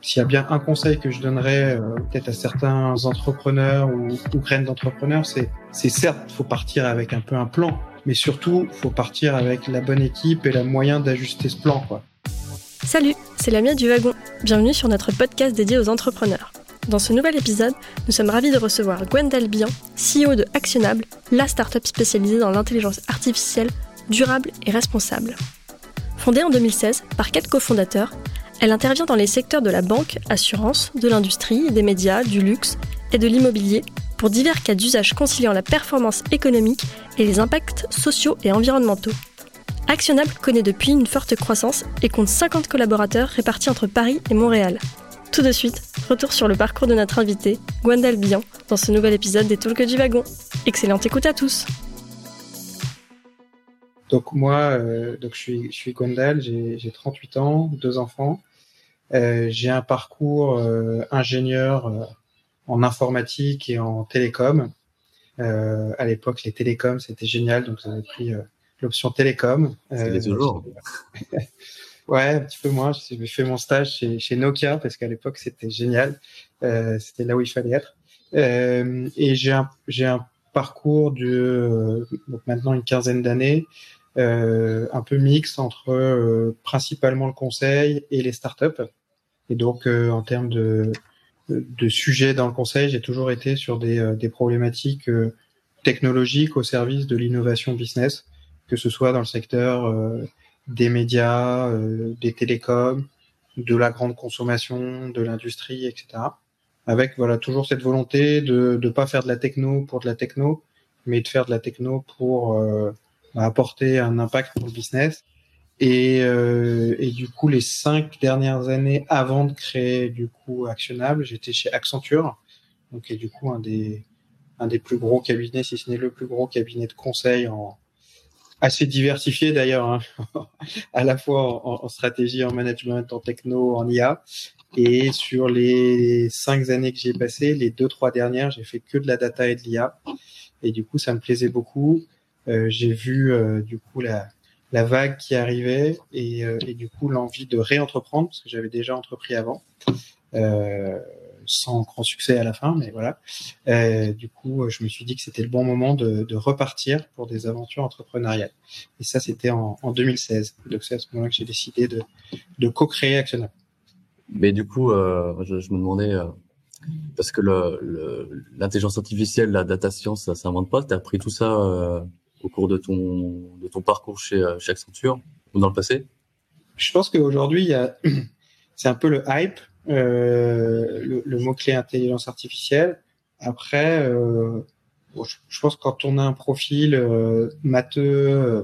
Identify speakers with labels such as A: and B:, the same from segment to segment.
A: S'il y a bien un conseil que je donnerais euh, peut-être à certains entrepreneurs ou, ou graines d'entrepreneurs, c'est c'est certes, faut partir avec un peu un plan, mais surtout, faut partir avec la bonne équipe et la moyen d'ajuster ce plan, quoi.
B: Salut, c'est Lamia du Wagon. Bienvenue sur notre podcast dédié aux entrepreneurs. Dans ce nouvel épisode, nous sommes ravis de recevoir Gwendal Bian, CEO de Actionable, la start-up spécialisée dans l'intelligence artificielle durable et responsable. Fondée en 2016 par quatre cofondateurs, elle intervient dans les secteurs de la banque, assurance, de l'industrie, des médias, du luxe et de l'immobilier pour divers cas d'usage conciliant la performance économique et les impacts sociaux et environnementaux. Actionable connaît depuis une forte croissance et compte 50 collaborateurs répartis entre Paris et Montréal. Tout de suite, retour sur le parcours de notre invité, Gwendal Bian, dans ce nouvel épisode des Talks du Wagon. Excellente écoute à tous!
A: Donc moi, euh, donc je suis, je suis Gwendal, j'ai 38 ans, deux enfants. Euh, j'ai un parcours euh, ingénieur euh, en informatique et en télécom. Euh, à l'époque, les télécoms, c'était génial, donc j'avais pris l'option télécom.
C: C'est toujours.
A: ouais, un petit peu moins. J'ai fait mon stage chez, chez Nokia parce qu'à l'époque, c'était génial. c'était là où il fallait être. et j'ai un, j'ai un parcours de donc maintenant une quinzaine d'années, euh, un peu mixte entre euh, principalement le conseil et les startups. Et donc, euh, en termes de, de sujets dans le conseil, j'ai toujours été sur des, euh, des problématiques euh, technologiques au service de l'innovation business, que ce soit dans le secteur des médias, des télécoms, de la grande consommation, de l'industrie, etc. Avec voilà toujours cette volonté de ne pas faire de la techno pour de la techno, mais de faire de la techno pour euh, apporter un impact pour le business et, euh, et, du coup, les cinq dernières années avant de créer du coup Actionnable, j'étais chez Accenture, donc et du coup un des un des plus gros cabinets, si ce n'est le plus gros cabinet de conseil en assez diversifié d'ailleurs, hein, à la fois en, en, stratégie, en management, en techno, en IA. Et sur les cinq années que j'ai passées, les deux trois dernières, j'ai fait que de la data et de l'IA. Et du coup, ça me plaisait beaucoup. Euh, j'ai vu euh, du coup la la vague qui arrivait et, euh, et du coup l'envie de réentreprendre parce que j'avais déjà entrepris avant. Euh, sans grand succès à la fin, mais voilà. Euh, du coup, je me suis dit que c'était le bon moment de, de, repartir pour des aventures entrepreneuriales. Et ça, c'était en, en, 2016. Donc c'est à ce moment-là que j'ai décidé de, de co-créer Actionnable.
C: Mais du coup, euh, je, je, me demandais, euh, parce que l'intelligence artificielle, la data science, ça s'invente pas? Tu as tout ça euh, au cours de ton, de ton parcours chez, euh, chez Accenture ou dans le passé?
A: Je pense qu'aujourd'hui, c'est un peu le hype, euh, le, mot-clé intelligence artificielle. Après, euh, je, je, pense que quand on a un profil euh, matheux, euh,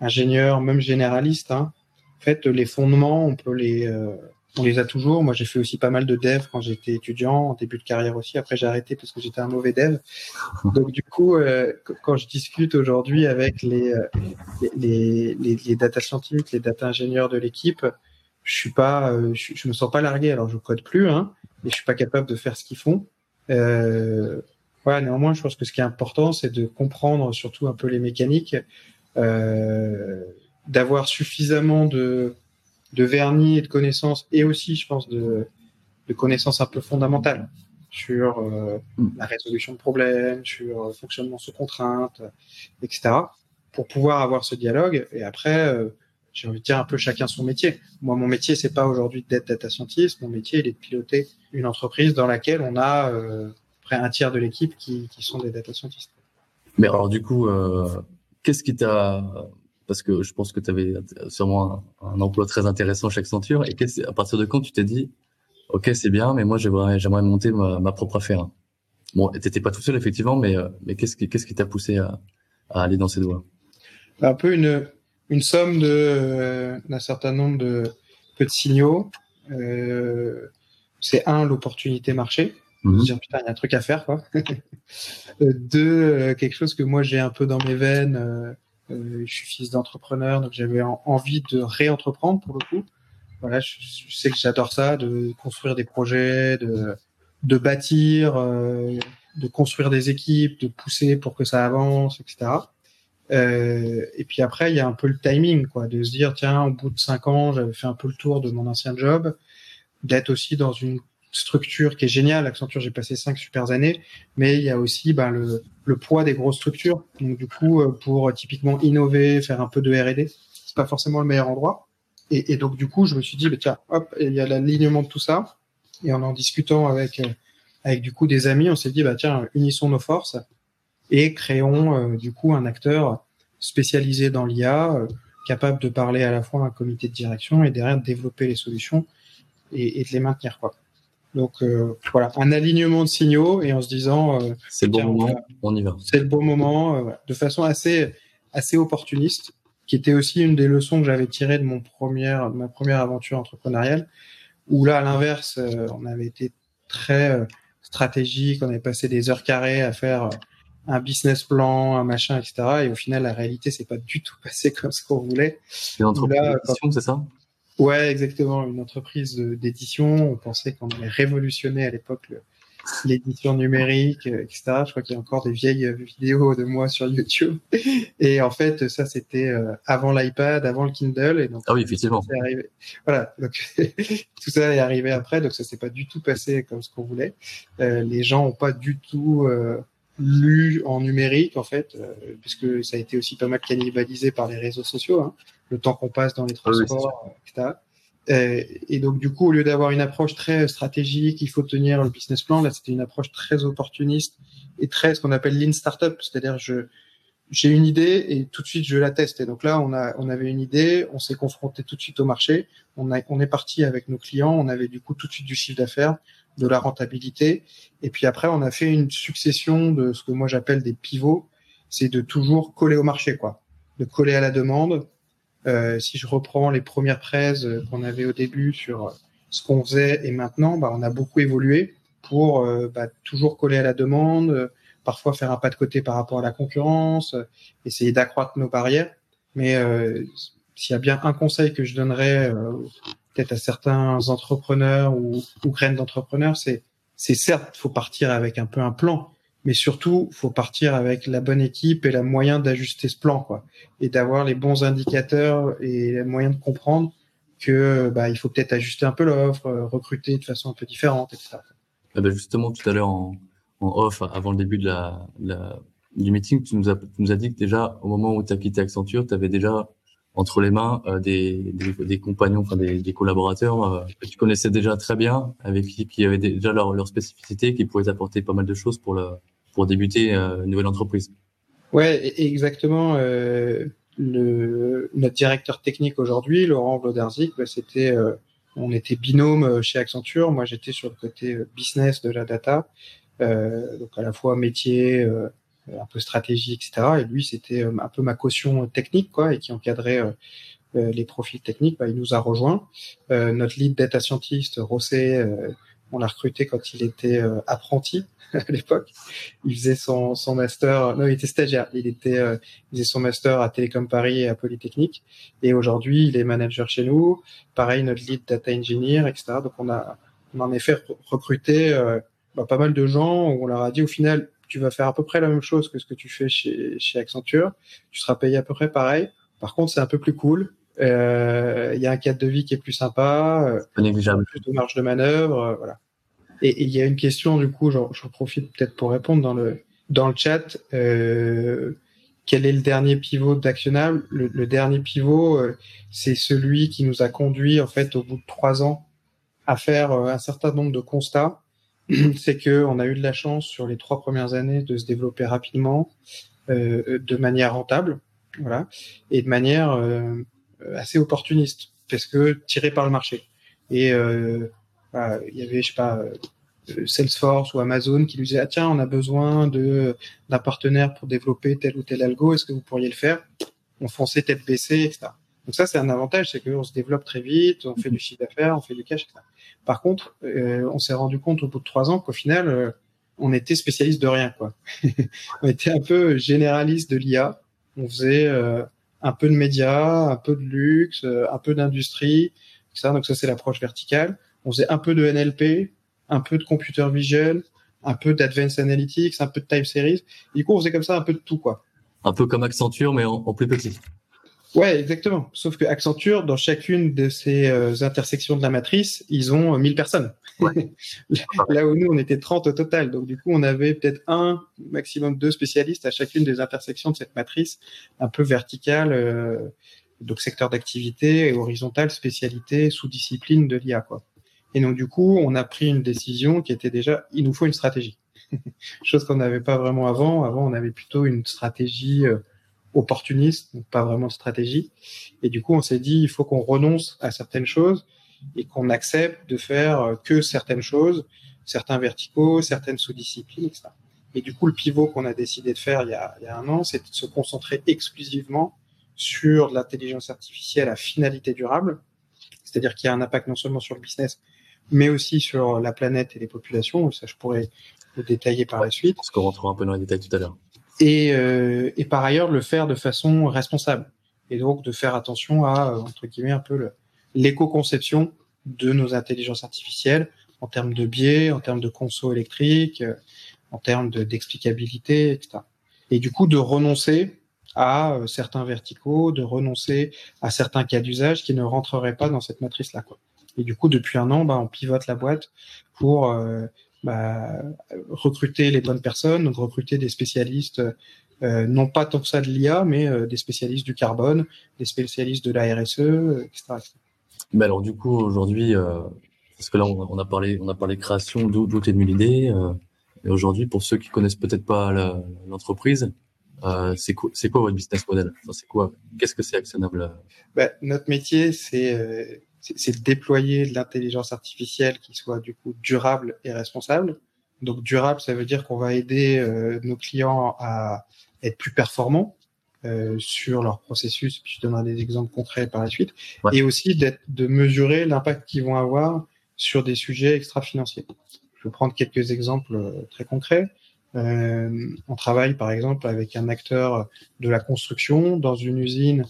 A: ingénieur, même généraliste, hein, en fait, les fondements, on peut les, euh, on les a toujours. Moi, j'ai fait aussi pas mal de dev quand j'étais étudiant, en début de carrière aussi. Après, j'ai arrêté parce que j'étais un mauvais dev. Donc, du coup, euh, quand je discute aujourd'hui avec les, les, les, les, data scientifiques, les data ingénieurs de l'équipe, je suis pas, euh, je, je, me sens pas largué. Alors, je code plus, hein, mais je suis pas capable de faire ce qu'ils font. Euh, voilà, néanmoins, je pense que ce qui est important, c'est de comprendre surtout un peu les mécaniques, euh, d'avoir suffisamment de de vernis et de connaissances et aussi, je pense, de, de connaissances un peu fondamentales sur euh, la résolution de problèmes, sur le fonctionnement sous contrainte, etc. pour pouvoir avoir ce dialogue. Et après, euh, j'ai envie de dire un peu chacun son métier. Moi, mon métier, c'est pas aujourd'hui d'être data scientist. Mon métier, il est de piloter une entreprise dans laquelle on a euh, près un tiers de l'équipe qui, qui sont des data scientists.
C: Mais alors, du coup, euh, qu'est-ce qui t'a parce que je pense que tu avais sûrement un, un, emploi très intéressant chez Accenture. Et à partir de quand tu t'es dit, ok, c'est bien, mais moi j'aimerais j'aimerais monter ma, ma, propre affaire. Bon, t'étais pas tout seul effectivement, mais mais qu'est-ce qui qu'est-ce qui t'a poussé à, à, aller dans ces voies
A: Un peu une une somme de euh, d'un certain nombre de petits signaux. Euh, c'est un l'opportunité marché. Mmh. Dire putain, il y a un truc à faire quoi. Deux, euh, quelque chose que moi j'ai un peu dans mes veines euh, euh, je suis fils d'entrepreneur, donc j'avais envie de réentreprendre pour le coup. Voilà, je, je sais que j'adore ça, de construire des projets, de, de bâtir, euh, de construire des équipes, de pousser pour que ça avance, etc. Euh, et puis après, il y a un peu le timing, quoi, de se dire tiens, au bout de cinq ans, j'avais fait un peu le tour de mon ancien job. d'être aussi dans une structure qui est géniale. Accenture, j'ai passé cinq super années, mais il y a aussi ben, le, le poids des grosses structures. Donc du coup, euh, pour typiquement innover, faire un peu de R&D, c'est pas forcément le meilleur endroit. Et, et, donc du coup, je me suis dit, bah, tiens, hop, il y a l'alignement de tout ça. Et en en discutant avec euh, avec du coup des amis, on s'est dit, bah tiens, unissons nos forces et créons euh, du coup un acteur spécialisé dans l'IA, capable de parler à la fois à un comité de direction et derrière de développer les solutions et, et de les maintenir quoi. Donc euh, voilà, un alignement de signaux et en se disant
C: euh, c'est le bon moment, on y va.
A: C'est le bon moment, euh, de façon assez assez opportuniste, qui était aussi une des leçons que j'avais tirées de mon première ma première aventure entrepreneuriale, où là à l'inverse, euh, on avait été très euh, stratégique, on avait passé des heures carrées à faire un business plan, un machin, etc. Et au final, la réalité, c'est pas du tout passé comme ce qu'on voulait.
C: C'est c'est ça?
A: Ouais, exactement. Une entreprise d'édition. On pensait qu'on allait révolutionner à l'époque l'édition numérique, euh, etc. Je crois qu'il y a encore des vieilles euh, vidéos de moi sur YouTube. Et en fait, ça, c'était euh, avant l'iPad, avant le Kindle. Et donc,
C: ah oui, effectivement.
A: Arrivé. Voilà. Donc, tout ça est arrivé après. Donc, ça s'est pas du tout passé comme ce qu'on voulait. Euh, les gens ont pas du tout euh, lu en numérique, en fait, euh, puisque ça a été aussi pas mal cannibalisé par les réseaux sociaux. Hein le temps qu'on passe dans les transports, oui, etc. Et, et, donc, du coup, au lieu d'avoir une approche très stratégique, il faut tenir le business plan, là, c'était une approche très opportuniste et très ce qu'on appelle lean startup, c'est-à-dire je j'ai une idée et tout de suite je la teste. Et donc là, on a on avait une idée, on s'est confronté tout de suite au marché, on a on est parti avec nos clients, on avait du coup tout de suite du chiffre d'affaires, de la rentabilité, et puis après on a fait une succession de ce que moi j'appelle des pivots, c'est de toujours coller au marché, quoi, de coller à la demande, euh, si je reprends les premières prêts euh, qu'on avait au début sur euh, ce qu'on faisait et maintenant, bah, on a beaucoup évolué pour euh, bah, toujours coller à la demande, parfois faire un pas de côté par rapport à la concurrence, essayer d'accroître nos barrières. Mais s'il y a bien un conseil que je donnerais peut-être à certains entrepreneurs ou, ou graines d'entrepreneurs, c'est c'est certes, faut partir avec un peu un plan, mais surtout, faut partir avec la bonne équipe et la moyen d'ajuster ce plan, quoi, et d'avoir les bons indicateurs et les moyens de comprendre que bah, il faut peut-être ajuster un peu l'offre, euh, recruter de façon un peu différente, etc.
C: Eh ben justement, tout à l'heure en, off, avant le début de la du meeting, tu nous as, tu nous as dit que déjà au moment où tu as quitté Accenture, tu avais déjà entre les mains euh, des, des, des, compagnons, enfin des, des collaborateurs euh, que tu connaissais déjà très bien, avec qui, qui avaient déjà leur, leur spécificité, qui pouvaient t'apporter pas mal de choses pour le pour débuter euh, une nouvelle entreprise.
A: Ouais, exactement. Euh, le, notre directeur technique aujourd'hui, Laurent Bloderzik, bah, c'était, euh, on était binôme euh, chez Accenture. Moi, j'étais sur le côté business de la data, donc à la fois métier, un peu stratégie, etc. Et lui, c'était un peu ma caution technique, quoi, et qui encadrait les profils techniques. Bah, il nous a rejoint. notre lead data scientist, Rossé, on l'a recruté quand il était apprenti à l'époque. Il faisait son, son master, non, il était stagiaire. Il était, euh, il faisait son master à Télécom Paris et à Polytechnique. Et aujourd'hui, il est manager chez nous. Pareil, notre lead data engineer, etc. Donc on a, on en a fait recruter euh, bah, pas mal de gens. Où on leur a dit au final, tu vas faire à peu près la même chose que ce que tu fais chez, chez Accenture. Tu seras payé à peu près pareil. Par contre, c'est un peu plus cool. Euh, il y a un cadre de vie qui est plus sympa, euh, plus de marge de manœuvre, euh, voilà. Et il y a une question, du coup, j'en profite peut-être pour répondre dans le, dans le chat. Euh, quel est le dernier pivot d'Actionnable? Le, le, dernier pivot, euh, c'est celui qui nous a conduit, en fait, au bout de trois ans, à faire euh, un certain nombre de constats. c'est que on a eu de la chance sur les trois premières années de se développer rapidement, euh, de manière rentable, voilà, et de manière euh, assez opportuniste, parce que tiré par le marché. Et euh, il y avait, je sais pas, euh, Salesforce ou Amazon qui lui disait ah tiens on a besoin de d'un partenaire pour développer tel ou tel algo est-ce que vous pourriez le faire? On fonçait tête baissée etc donc ça c'est un avantage c'est qu'on se développe très vite on fait du chiffre d'affaires on fait du cash etc par contre euh, on s'est rendu compte au bout de trois ans qu'au final euh, on était spécialiste de rien quoi on était un peu généraliste de l'IA on faisait euh, un peu de médias un peu de luxe un peu d'industrie etc donc ça c'est l'approche verticale on faisait un peu de NLP, un peu de computer vision, un peu d'advanced analytics, un peu de time series. du coup, on faisait comme ça un peu de tout, quoi.
C: Un peu comme Accenture, mais en, plus petit.
A: Ouais, exactement. Sauf que Accenture, dans chacune de ces euh, intersections de la matrice, ils ont 1000 personnes. Là où nous, on était 30 au total. Donc, du coup, on avait peut-être un, maximum deux spécialistes à chacune des intersections de cette matrice un peu verticale, euh, donc secteur d'activité et horizontale, spécialité, sous-discipline de l'IA, quoi. Et donc, du coup, on a pris une décision qui était déjà, il nous faut une stratégie. Chose qu'on n'avait pas vraiment avant. Avant, on avait plutôt une stratégie euh, opportuniste, donc pas vraiment de stratégie. Et du coup, on s'est dit, il faut qu'on renonce à certaines choses et qu'on accepte de faire euh, que certaines choses, certains verticaux, certaines sous-disciplines, etc. Et du coup, le pivot qu'on a décidé de faire il y a, il y a un an, c'est de se concentrer exclusivement sur l'intelligence artificielle à finalité durable, c'est-à-dire qu'il y a un impact non seulement sur le business, mais aussi sur la planète et les populations. Ça, je pourrais le détailler par la suite.
C: Parce qu'on rentrera un peu dans les détails tout à l'heure.
A: Et, euh, et par ailleurs, le faire de façon responsable. Et donc, de faire attention à, euh, entre guillemets, un peu l'éco-conception de nos intelligences artificielles en termes de biais, en termes de conso électrique, euh, en termes d'explicabilité, etc. Et du coup, de renoncer à euh, certains verticaux, de renoncer à certains cas d'usage qui ne rentreraient pas dans cette matrice-là. Et du coup, depuis un an, bah, on pivote la boîte pour euh, bah, recruter les bonnes personnes, donc recruter des spécialistes, euh, non pas tant que ça de l'IA, mais euh, des spécialistes du carbone, des spécialistes de la RSE, etc. etc.
C: Mais alors du coup aujourd'hui, euh, parce que là on, a parlé, on a parlé création, d'où est venue l'idée. Euh, et aujourd'hui, pour ceux qui connaissent peut-être pas l'entreprise, euh, c'est quoi, quoi votre business model? Enfin, C'est quoi Qu'est-ce que c'est actionnable
A: bah, Notre métier, c'est c'est de déployer de l'intelligence artificielle qui soit du coup durable et responsable. Donc durable, ça veut dire qu'on va aider euh, nos clients à être plus performants euh, sur leur processus. Puis je donnerai des exemples concrets par la suite, ouais. et aussi d'être de mesurer l'impact qu'ils vont avoir sur des sujets extra-financiers. Je vais prendre quelques exemples euh, très concrets. Euh, on travaille par exemple avec un acteur de la construction dans une usine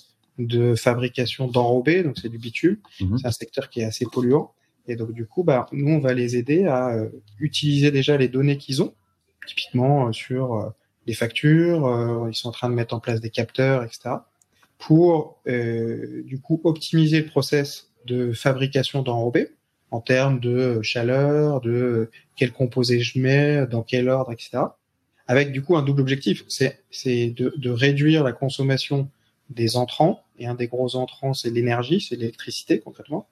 A: de fabrication d'enrobés, donc c'est du bitume. Mmh. C'est un secteur qui est assez polluant. Et donc du coup, bah, nous, on va les aider à euh, utiliser déjà les données qu'ils ont, typiquement euh, sur euh, les factures, euh, ils sont en train de mettre en place des capteurs, etc., pour euh, du coup optimiser le process de fabrication d'enrobés en termes de chaleur, de quel composé je mets, dans quel ordre, etc. Avec du coup un double objectif, c'est de, de réduire la consommation des entrants et un des gros entrants, c'est l'énergie, c'est l'électricité concrètement.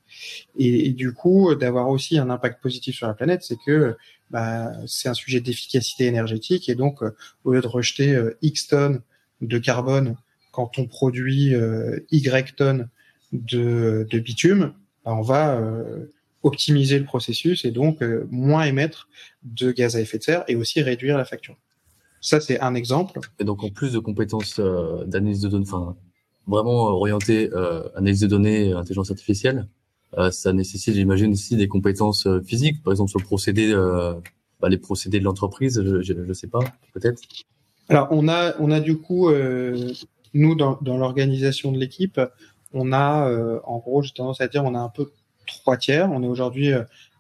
A: Et, du coup, d'avoir aussi un impact positif sur la planète, c'est que bah, c'est un sujet d'efficacité énergétique et donc euh, au lieu de rejeter euh, X tonnes de carbone quand on produit euh, Y tonnes de, bitume, bah, on va optimiser le processus et donc moins émettre de gaz à effet de serre et aussi réduire la facture. Ça, c'est un exemple.
C: Et donc, en plus de compétences d'analyse de données, enfin, vraiment orienté euh, analyse de données, intelligence artificielle, euh, ça nécessite, j'imagine, aussi des compétences euh, physiques, par exemple sur le procédé, euh, bah, les procédés de l'entreprise, je, je, sais pas, peut-être.
A: Alors on a on a du coup euh, nous dans, dans l'organisation de l'équipe, on a euh, en gros j'ai tendance à dire on a un peu trois tiers. On est aujourd'hui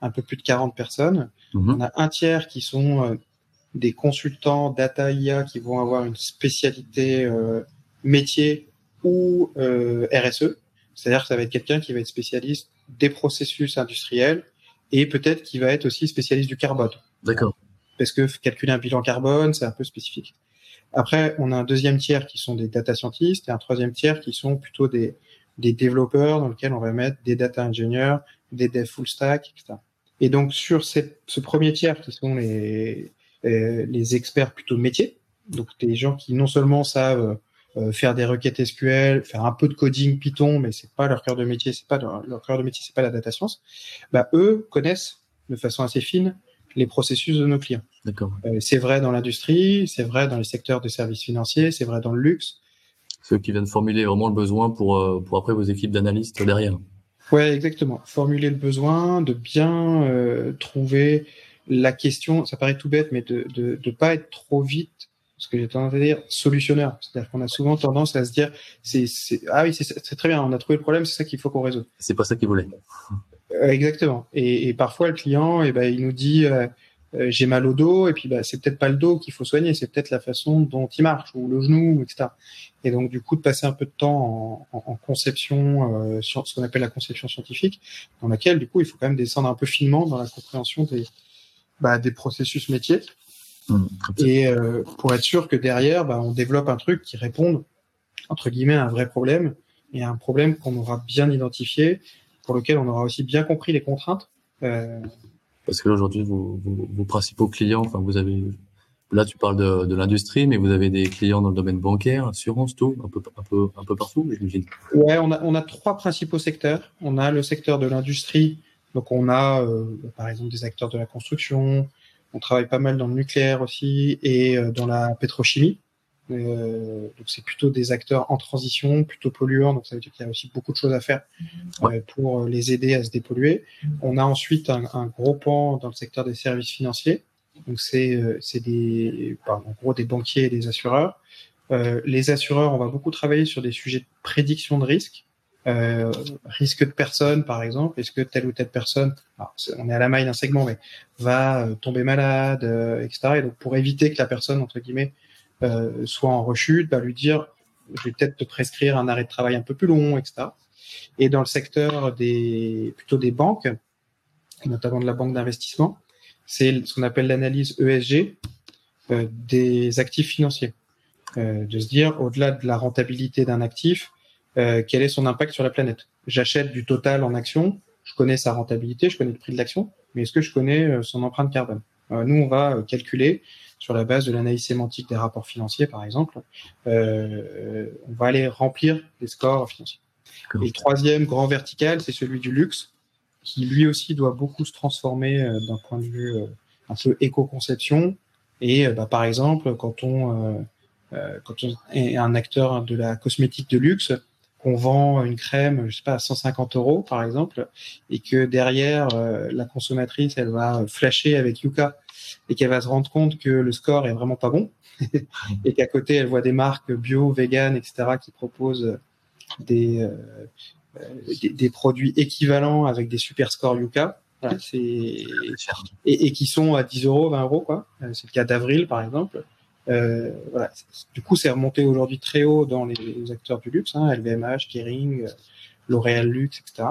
A: un peu plus de 40 personnes. Mmh. On a un tiers qui sont des consultants data IA qui vont avoir une spécialité métier ou euh, RSE, c'est-à-dire que ça va être quelqu'un qui va être spécialiste des processus industriels et peut-être qui va être aussi spécialiste du carbone.
C: D'accord.
A: Parce que calculer un bilan carbone, c'est un peu spécifique. Après, on a un deuxième tiers qui sont des data scientists et un troisième tiers qui sont plutôt des, des développeurs dans lequel on va mettre des data engineers, des dev full stack, etc. Et donc sur ce premier tiers qui sont les, euh, les experts plutôt métiers, donc des gens qui non seulement savent euh, faire des requêtes SQL, faire un peu de coding Python, mais c'est pas leur cœur de métier, c'est pas leur, leur cœur de métier, c'est pas la data science. Bah eux connaissent de façon assez fine les processus de nos clients.
C: D'accord.
A: Euh, c'est vrai dans l'industrie, c'est vrai dans les secteurs de services financiers, c'est vrai dans le luxe.
C: Ceux qui viennent formuler vraiment le besoin pour euh, pour après vos équipes d'analystes derrière.
A: Ouais, exactement. Formuler le besoin, de bien euh, trouver la question. Ça paraît tout bête, mais de de de pas être trop vite ce que j'ai tendance à dire, solutionneur. C'est-à-dire qu'on a souvent tendance à se dire, c'est, ah oui, c'est très bien, on a trouvé le problème, c'est ça qu'il faut qu'on résolve.
C: C'est pas ça qu'il voulait.
A: Euh, exactement. Et, et, parfois, le client, eh ben, il nous dit, euh, euh, j'ai mal au dos et puis bah, c'est peut-être pas le dos qu'il faut soigner, c'est peut-être la façon dont il marche ou le genou, etc. Et donc du coup de passer un peu de temps en, en, conception, euh, sur ce qu'on appelle la conception scientifique, dans laquelle du coup il faut quand même descendre un peu finement dans la compréhension des bah, des processus métiers mmh, et euh, pour être sûr que derrière bah, on développe un truc qui réponde entre guillemets à un vrai problème et à un problème qu'on aura bien identifié, pour lequel on aura aussi bien compris les contraintes. Euh,
C: parce que aujourd'hui, vos, vos, vos, principaux clients, enfin, vous avez, là, tu parles de, de l'industrie, mais vous avez des clients dans le domaine bancaire, assurance, tout, un peu, un peu, un peu partout, j'imagine.
A: Ouais, on a, on a trois principaux secteurs. On a le secteur de l'industrie. Donc, on a, euh, par exemple, des acteurs de la construction. On travaille pas mal dans le nucléaire aussi et euh, dans la pétrochimie. Euh, donc c'est plutôt des acteurs en transition, plutôt polluants, donc ça veut dire qu'il y a aussi beaucoup de choses à faire euh, pour les aider à se dépolluer. On a ensuite un, un, gros pan dans le secteur des services financiers, donc c'est euh, c'est des en gros des banquiers et des assureurs. Euh, les assureurs, on va beaucoup travailler sur des sujets de prédiction de risque. Euh, risque de personne, par exemple, est-ce que telle ou telle personne, on est à la maille d'un segment, mais va tomber malade, etc. Et donc pour éviter que la personne entre guillemets euh, soit en rechute, bah, lui dire je vais peut-être te prescrire un arrêt de travail un peu plus long, etc. Et dans le secteur des plutôt des banques, notamment de la banque d'investissement, c'est ce qu'on appelle l'analyse ESG euh, des actifs financiers. Euh, de se dire, au-delà de la rentabilité d'un actif, euh, quel est son impact sur la planète? J'achète du total en action, je connais sa rentabilité, je connais le prix de l'action, mais est-ce que je connais euh, son empreinte carbone? Nous, on va calculer sur la base de l'analyse sémantique des rapports financiers, par exemple, euh, on va aller remplir des scores financiers. Et le troisième grand vertical, c'est celui du luxe, qui lui aussi doit beaucoup se transformer euh, d'un point de vue euh, un peu éco-conception. Et euh, bah, par exemple, quand on, euh, quand on est un acteur de la cosmétique de luxe, qu'on vend une crème, je sais pas, à 150 euros par exemple, et que derrière la consommatrice, elle va flasher avec Yuka et qu'elle va se rendre compte que le score est vraiment pas bon et qu'à côté elle voit des marques bio, vegan, etc. qui proposent des, euh, des, des produits équivalents avec des super scores Yuka. Voilà, c'est et, et, qui sont à 10 euros, 20 euros quoi. Euh, c'est le cas d'Avril par exemple. Euh, voilà. Du coup, c'est remonté aujourd'hui très haut dans les, acteurs du luxe, hein, LVMH, Kering, L'Oréal Luxe, etc.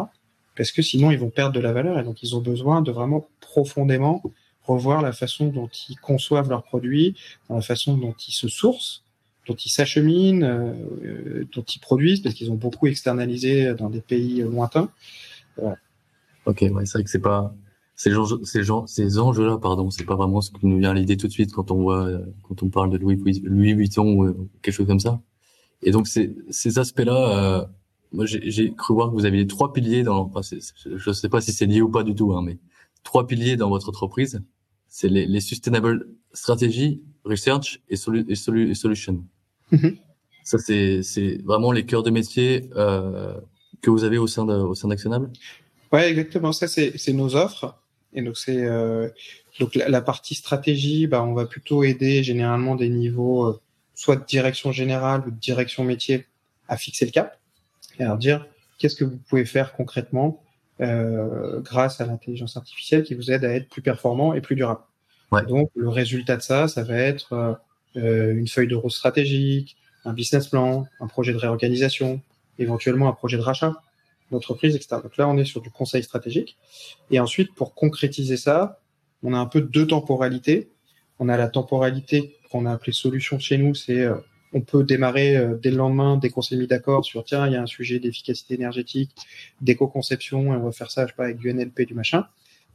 A: Parce que sinon, ils vont perdre de la valeur et donc ils ont besoin de vraiment profondément revoir la façon dont ils conçoivent leurs produits, la façon dont ils se sourcent, dont ils s'acheminent, euh, dont ils produisent, parce qu'ils ont beaucoup externalisé dans des pays lointains.
C: Voilà. Ok, ouais, c'est vrai que c'est pas ces enjeux, ces, ces enjeux-là, pardon, c'est pas vraiment ce qui nous vient à l'idée tout de suite quand on voit, quand on parle de Louis, Louis Vuitton ou quelque chose comme ça. Et donc ces, ces aspects-là, euh, moi j'ai cru voir que vous aviez trois piliers dans. Enfin, je sais pas si c'est lié ou pas du tout, hein, mais trois piliers dans votre entreprise c'est les, les, sustainable strategy, research et, solu et, solu et solution. Mm-hmm. Ça, c'est, c'est vraiment les cœurs de métier euh, que vous avez au sein de, au sein d'Actionable.
A: Ouais, exactement. Ça, c'est, c'est nos offres. Et donc, c'est euh, donc la, la, partie stratégie. Bah, on va plutôt aider généralement des niveaux euh, soit de direction générale ou de direction métier à fixer le cap et à leur dire qu'est-ce que vous pouvez faire concrètement euh, grâce à l'intelligence artificielle qui vous aide à être plus performant et plus durable. Ouais. Donc le résultat de ça, ça va être euh, une feuille de route stratégique, un business plan, un projet de réorganisation, éventuellement un projet de rachat d'entreprise, etc. Donc là, on est sur du conseil stratégique. Et ensuite, pour concrétiser ça, on a un peu deux temporalités. On a la temporalité qu'on a appelée solution chez nous, c'est euh, on peut démarrer euh, dès le lendemain, dès qu'on s'est mis d'accord sur tiens, il y a un sujet d'efficacité énergétique, d'éco-conception, et on va faire ça, je sais pas, avec du NLP, du machin.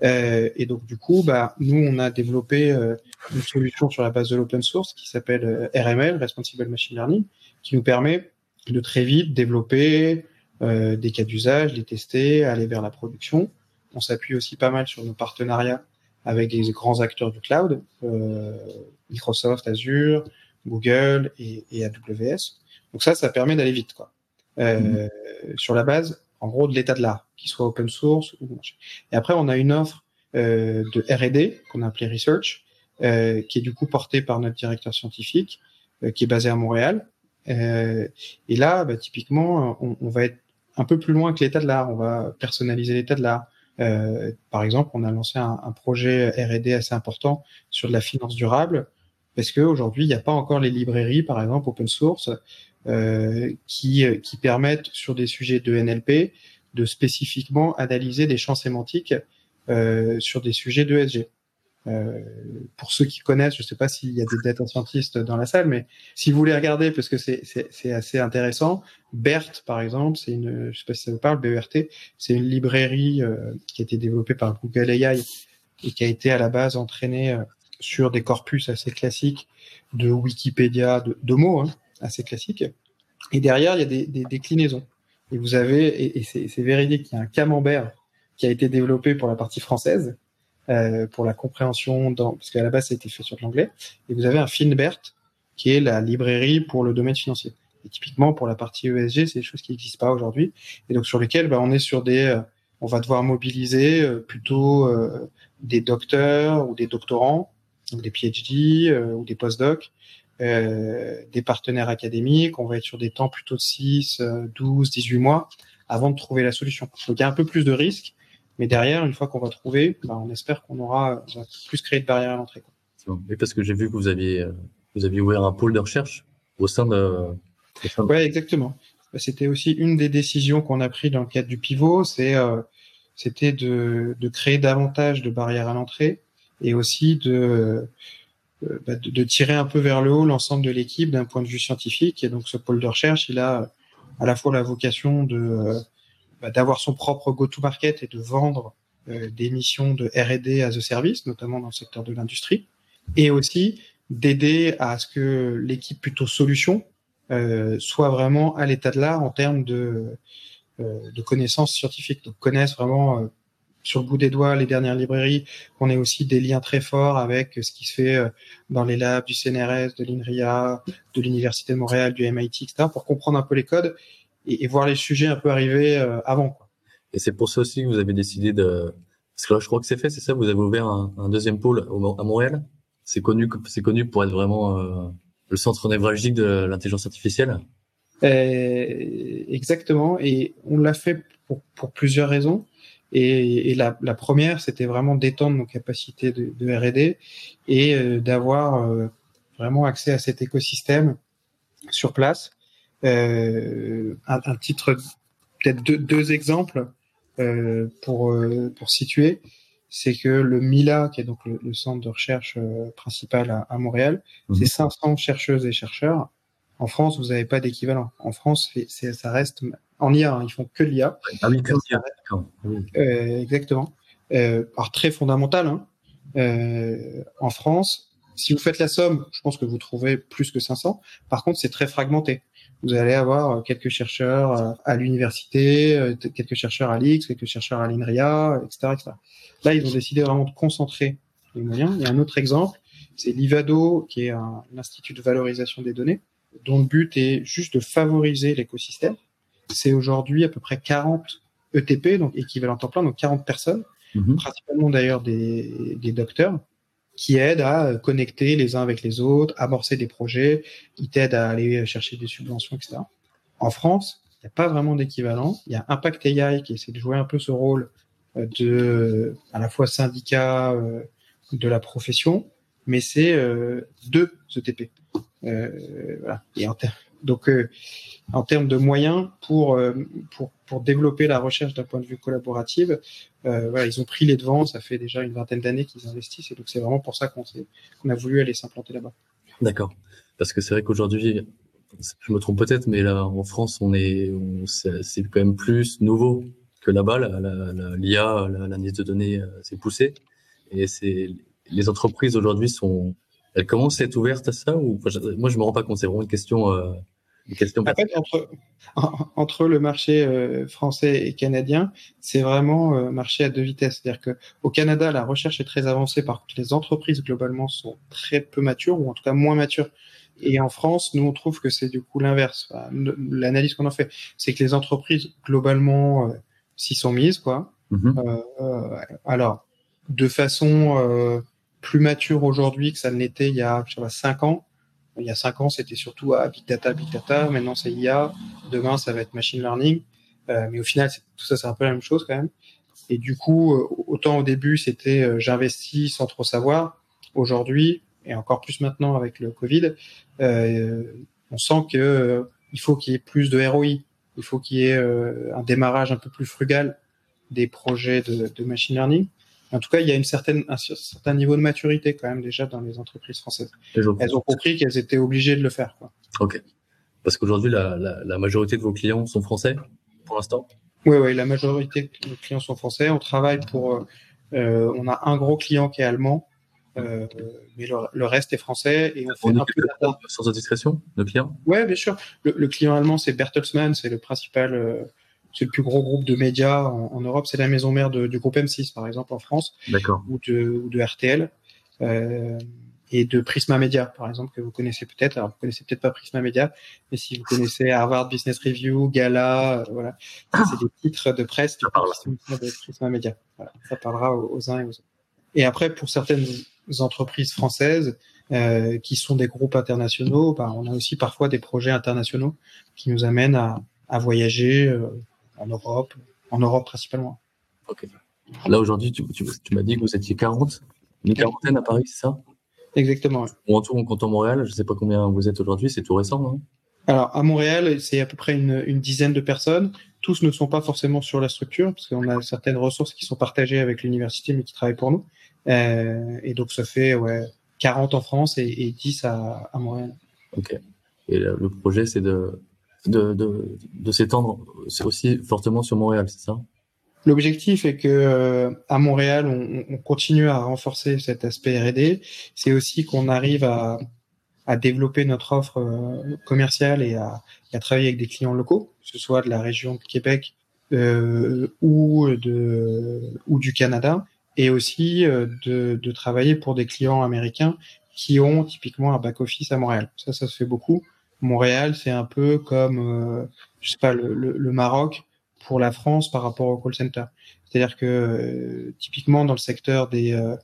A: Euh, et donc du coup, bah, nous, on a développé euh, une solution sur la base de l'open source qui s'appelle euh, RML, Responsible Machine Learning, qui nous permet de très vite développer euh, des cas d'usage, les tester, aller vers la production. On s'appuie aussi pas mal sur nos partenariats avec des grands acteurs du cloud, Microsoft, Azure, Google et, et, AWS. Donc ça, ça permet d'aller vite, quoi. Euh, mmh. Sur la base, en gros, de l'état de l'art, qui soit open source. Ou... Et après, on a une offre euh, de R&D qu'on a appelée Research, euh, qui est du coup portée par notre directeur scientifique, euh, qui est basé à Montréal. Euh, et là, bah, typiquement, on, on, va être un peu plus loin que l'état de l'art. On va personnaliser l'état de l'art, Euh, par exemple, on a lancé un, projet R&D assez important sur de la finance durable parce qu'aujourd'hui, il n'y a pas encore les librairies, par exemple, open source, euh, qui, qui permettent sur des sujets de NLP de spécifiquement analyser des champs sémantiques euh, sur des sujets d'ESG. Euh, pour ceux qui connaissent, je ne sais pas s'il y a des data scientists dans la salle, mais si vous voulez regarder, parce que c'est assez intéressant, BERT, par exemple, c'est une, je sais pas si ça vous parle, BERT, c'est une librairie euh, qui a été développée par Google AI et qui a été à la base entraînée euh, sur des corpus assez classiques de Wikipédia, de, de mots hein, assez classiques. Et derrière, il y a des, des déclinaisons. Et vous avez, et, et c'est véridique, il y a un camembert qui a été développé pour la partie française, euh, pour la compréhension, dans, parce qu'à la base, ça a été fait sur l'anglais. Et vous avez un Finbert, qui est la librairie pour le domaine financier. Et typiquement, pour la partie ESG, c'est des choses qui n'existent pas aujourd'hui. Et donc, sur lesquelles bah, on est sur des... Euh, on va devoir mobiliser euh, plutôt euh, des docteurs ou des doctorants, donc des PhD euh, ou des postdocs, des partenaires académiques. On va être sur des temps plutôt de 6, 12, 18 mois avant de trouver la solution. Donc, il y a un peu plus de risques mais derrière, une fois qu'on va trouver, bah, on espère qu'on aura plus créé de barrières à l'entrée.
C: Oui, parce que j'ai vu que vous aviez, euh, vous aviez ouvert un pôle de recherche au sein de.
A: Oui, exactement. Bah, c'était aussi une des décisions qu'on a prises dans le cadre du pivot, c'est euh, c'était de, de créer davantage de barrières à l'entrée et aussi de, euh, bah, de, de tirer un peu vers le haut l'ensemble de l'équipe d'un point de vue scientifique. Et donc ce pôle de recherche, il a à la fois la vocation de bah, d'avoir son propre go-to-market et de vendre euh, des missions de R&D as a service, notamment dans le secteur de l'industrie, et aussi d'aider à ce que l'équipe plutôt solution euh, soit vraiment à l'état de l'art en termes de, euh, de connaissances scientifiques, donc connaissent vraiment euh, sur le bout des doigts les dernières librairies, qu'on ait aussi des liens très forts avec ce qui se fait euh, dans les labs du CNRS, de l'INRIA, de l'Université de Montréal, du MIT, etc., pour comprendre un peu les codes et, et, voir les sujets un peu arriver euh, avant. Quoi.
C: Et c'est pour ça aussi que vous avez décidé de, parce que là je crois que c'est fait, c'est ça, vous avez ouvert un, un deuxième pôle à Montréal. C'est connu, c'est connu pour être vraiment euh, le centre névralgique de l'intelligence artificielle.
A: Euh, exactement, et on l'a fait pour, pour, plusieurs raisons. Et, et la, la, première, c'était vraiment d'étendre nos capacités de, de R&D et euh, d'avoir euh, vraiment accès à cet écosystème sur place un, un, titre, peut-être deux, deux, exemples euh, pour euh, pour situer, c'est que le MILA, qui est donc le, le centre de recherche euh, principal à, à Montréal, mmh. c'est 500 chercheuses et chercheurs. En France, vous n'avez pas d'équivalent. En France, c'est, ça reste en IA, hein, ils font que l'IA.
C: Ah oui, que l'IA.
A: Euh, exactement. Euh, alors très fondamental. Hein. Euh, en France, si vous faites la somme, je pense que vous trouvez plus que 500. Par contre, c'est très fragmenté vous allez avoir euh, quelques chercheurs euh, à l'université, euh, quelques chercheurs à l'IX, quelques chercheurs à l'INRIA, etc., etc. Là, ils ont décidé vraiment de concentrer les moyens. Il y a un autre exemple, c'est l'IVADO, qui est un, institut de valorisation des données, dont le but est juste de favoriser l'écosystème. C'est aujourd'hui à peu près 40 ETP, donc équivalent temps plein, donc 40 personnes, mmh. principalement d'ailleurs des, des docteurs, qui aident à euh, connecter les uns avec les autres, amorcer des projets, qui t'aident à aller chercher des subventions, etc. En France, il n'y a pas vraiment d'équivalent. Il y a Impact AI qui essaie de jouer un peu ce rôle euh, de à la fois syndicat euh, de la profession, mais c'est euh, deux ETP. Euh, voilà. Donc euh, en termes de moyens pour, euh, pour, pour développer la recherche d'un point de vue collaboratif. Euh, voilà, ils ont pris les devants, ça fait déjà une vingtaine d'années qu'ils investissent, et donc c'est vraiment pour ça qu'on qu'on a voulu aller s'implanter là-bas.
C: D'accord. Parce que c'est vrai qu'aujourd'hui, je me trompe peut-être, mais là en France, on est, c'est quand même plus nouveau que là-bas. L'IA, l'analyse de données, euh, s'est poussée, et c'est les entreprises aujourd'hui sont, elles commencent à être ouvertes à ça ou moi je me rends pas compte. C'est vraiment une question. Euh,
A: en fait, entre, entre le marché euh, français et canadien, c'est vraiment euh, marché à deux vitesses. C'est-à-dire que au Canada, la recherche est très avancée, par contre, les entreprises globalement sont très peu matures ou en tout cas moins matures. Et en France, nous on trouve que c'est du coup l'inverse. Enfin, L'analyse qu'on en fait, c'est que les entreprises globalement euh, s'y sont mises, quoi. Mm-hmm. Euh, alors, de façon plus mature aujourd'hui que ça ne l'était il y a, je sais pas, cinq ans il y a cinq ans, c'était surtout à big data, big data. Maintenant, c'est IA. Demain, ça va être machine learning. Euh, mais au final, tout ça, c'est un peu la même chose quand même. Et du coup, autant au début, c'était j'investis sans trop savoir. Aujourd'hui, et encore plus maintenant avec le Covid, on sent que il faut qu'il y ait plus de ROI. Il faut qu'il y ait un démarrage un peu plus frugal des projets de, de machine learning. En tout cas, il y a une certaine, un certain niveau de maturité quand même déjà dans les entreprises françaises. Elles ont compris qu'elles étaient obligées de le faire. Quoi.
C: Ok. Parce qu'aujourd'hui, la, la, la, majorité de vos clients sont français pour l'instant?
A: Oui, oui, la majorité de nos clients sont français. On travaille pour... Euh, on a un gros client qui est allemand, euh, mais le, reste est français. Et on,
C: fait un peu sans indiscrétion, le client
A: Oui, bien sûr. Le, le client allemand, c'est Bertelsmann, c'est le principal... Euh, c'est le plus gros groupe de médias en, Europe. C'est la maison mère du groupe M6, par exemple, en France, ou de, ou de RTL, euh, et de Prisma Media, par exemple, que vous connaissez peut-être. Alors, vous connaissez peut-être pas Prisma Media, mais si vous connaissez Harvard Business Review, Gala, euh, voilà, c'est des titres de presse qui
C: parlent
A: de Prisma Media. Voilà, ça parlera aux, uns et aux autres. Et après, pour certaines entreprises françaises, euh, qui sont des groupes internationaux, bah, on a aussi parfois des projets internationaux qui nous amènent à, à voyager. Euh, en Europe, en Europe principalement.
C: Ok. Là aujourd'hui, tu, m'as dit que vous étiez 40, une quarantaine à Paris, c'est ça?
A: Exactement.
C: Ou en tout, en comptant Montréal, je ne sais pas combien vous êtes aujourd'hui, c'est tout récent, non
A: Alors à Montréal, c'est à peu près une, dizaine de personnes. Tous ne sont pas forcément sur la structure, parce qu'on a certaines ressources qui sont partagées avec l'université, mais qui travaillent pour nous. Euh, et donc ça fait ouais, 40 en France et, et 10 à, à Montréal.
C: Ok. Et le projet, c'est de de, de, de s'étendre aussi fortement sur Montréal, c'est ça?
A: L'objectif est que euh, à Montréal, on, on, continue à renforcer cet aspect R&D. C'est aussi qu'on arrive à, à, développer notre offre euh, commerciale et à, à, travailler avec des clients locaux, que ce soit de la région de Québec euh, ou de ou du Canada, et aussi euh, de, de travailler pour des clients américains qui ont typiquement un back office à Montréal. Ça, ça se fait beaucoup. Montréal, c'est un peu comme, euh, je sais pas, le, le, Maroc pour la France par rapport au call center. C'est-à-dire que euh, typiquement dans le secteur des euh,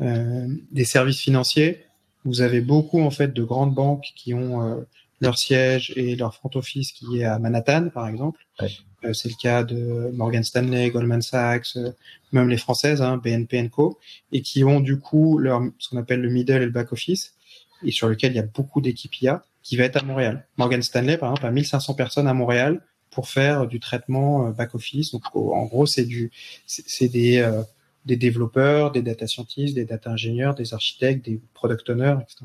A: euh, des services financiers, vous avez beaucoup en fait de grandes banques qui ont leur siège et leur front office qui est à Manhattan, par exemple. c'est le cas de Morgan Stanley, Goldman Sachs, même les françaises, hein, BNP Co, et qui ont du coup leur ce qu'on appelle le middle et le back office, et sur lequel il y a beaucoup d'équipes IA qui va être à Montréal. Morgan Stanley, par exemple, a 1500 personnes à Montréal pour faire du traitement euh, back-office. Donc, en gros, c'est du, c'est des, euh, des développeurs, des data scientists, des data ingénieurs, des architectes, des product owners, etc.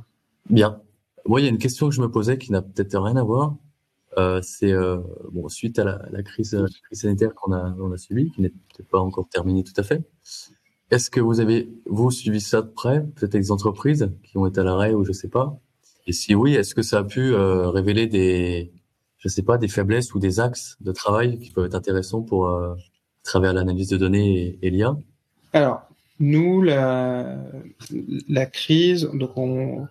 C: Bien. Moi, il y a une question que je me posais qui n'a peut-être rien à voir. Euh, c'est euh, bon suite à la, crise, sanitaire qu'on a, on a subie, qui n'est peut-être pas encore terminée tout à fait. Est-ce que vous avez vous suivi ça de près, peut-être des entreprises qui ont été à l'arrêt ou je sais pas, et si oui, est-ce que ça a pu euh, révéler des, je sais pas, des faiblesses ou des axes de travail qui peuvent être intéressants pour euh, travers l'analyse de données et, l'IA
A: Alors, nous, la, la crise, donc on,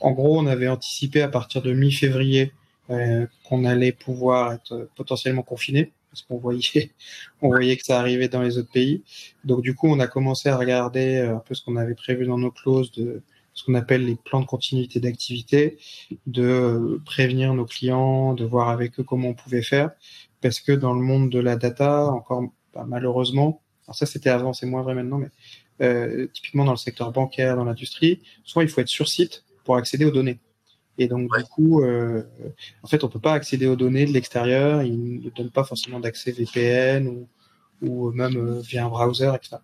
A: en gros, on avait anticipé à partir de mi-février euh, qu'on allait pouvoir être potentiellement confiné parce qu'on voyait, on voyait que ça arrivait dans les autres pays. Donc du coup, on a commencé à regarder un peu ce qu'on avait prévu dans nos clauses de ce qu'on appelle les plans de continuité d'activité, de prévenir nos clients, de voir avec eux comment on pouvait faire, parce que dans le monde de la data, encore bah, malheureusement, alors ça c'était avant, c'est moins vrai maintenant, mais euh, typiquement dans le secteur bancaire, dans l'industrie, souvent il faut être sur site pour accéder aux données. Et donc du coup, euh, en fait, on peut pas accéder aux données de l'extérieur. Ils ne donnent pas forcément d'accès VPN ou, ou même euh, via un browser, etc.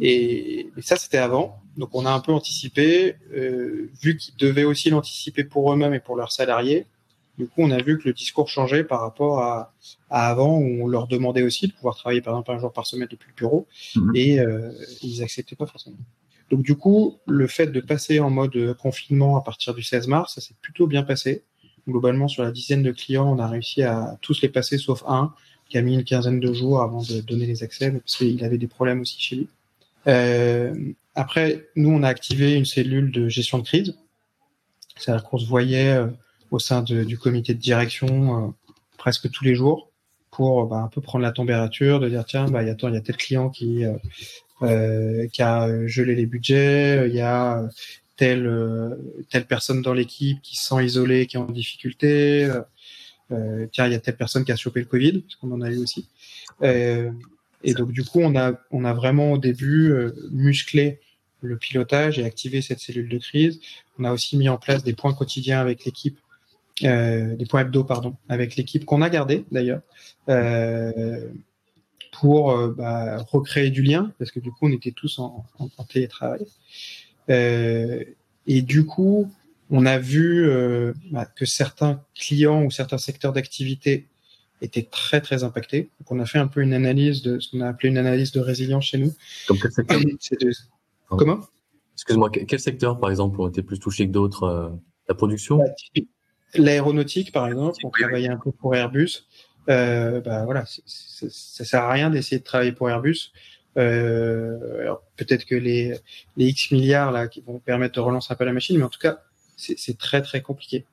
A: Et, et ça, c'était avant. Donc on a un peu anticipé, euh, vu qu'ils devaient aussi l'anticiper pour eux-mêmes et pour leurs salariés. Du coup, on a vu que le discours changeait par rapport à, à, avant où on leur demandait aussi de pouvoir travailler par exemple un jour par semaine depuis le bureau mhm. et euh, ils acceptaient pas forcément. Donc du coup, le fait de passer en mode confinement à partir du 16 mars, ça s'est plutôt bien passé. Globalement, sur la dizaine de clients, on a réussi à tous les passer sauf un qui a mis une quinzaine de jours avant de donner les accès parce qu'il avait des problèmes aussi chez lui. Euh, après, nous, on a activé une cellule de gestion de crise. C'est-à-dire qu'on se voyait euh, au sein de, du comité de direction euh, presque tous les jours pour bah, un peu prendre la température, de dire tiens, bah, il y a, tel client qui, euh, euh, qui a gelé les budgets, il y a telle, telle personne dans l'équipe qui se sent isolée, qui est en difficulté, tiens, il y a telle personne qui a chopé le Covid, parce qu'on en a eu aussi. Et donc du coup, on a on a vraiment au début musclé le pilotage et activé cette cellule de crise. On a aussi mis en place des points quotidiens avec l'équipe, euh, des points hebdo pardon, avec l'équipe qu'on a gardé d'ailleurs. Euh, pour euh, bah, recréer du lien, parce que du coup, on était tous en, en, en télétravail. Euh, et du coup, on a vu euh, bah, que certains clients ou certains secteurs d'activité étaient très très impactés. Donc, on a fait un peu une analyse de ce qu'on a appelé une analyse de résilience chez nous.
C: Comme quel secteur?
A: De... Comment?
C: Excuse-moi, quel secteur, par exemple, ont été plus touchés que d'autres euh, La production?
A: Bah, L'aéronautique, par exemple, on travaillait un peu pour Airbus euh, bah voilà, ça sert à rien d'essayer de travailler pour Airbus. Euh, peut-être que les, les X milliards là qui vont permettre de relancer un peu la machine, mais en tout cas, c'est très très compliqué.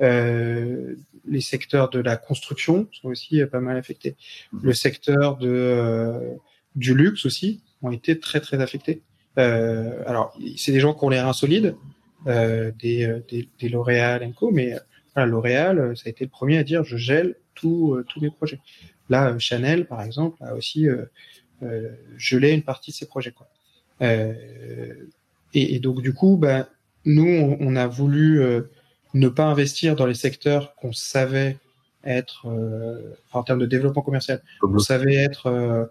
A: Euh, les secteurs de la construction sont aussi pas mal affectés. Le secteur de euh, du luxe aussi ont été très très affectés. Euh, alors, c'est des gens qui ont l'air insolides, euh, des, des, des L'Oréal Co, mais voilà, L'Oréal, ça a été le premier à dire je gèle euh, tous mes projets. Là, euh, Chanel, par exemple, a aussi euh, gelé une partie de ses projets. Quoi. Et, donc, du coup, ben, nous, on, a voulu ne pas investir dans les secteurs qu'on savait être, en termes de développement commercial, on savait être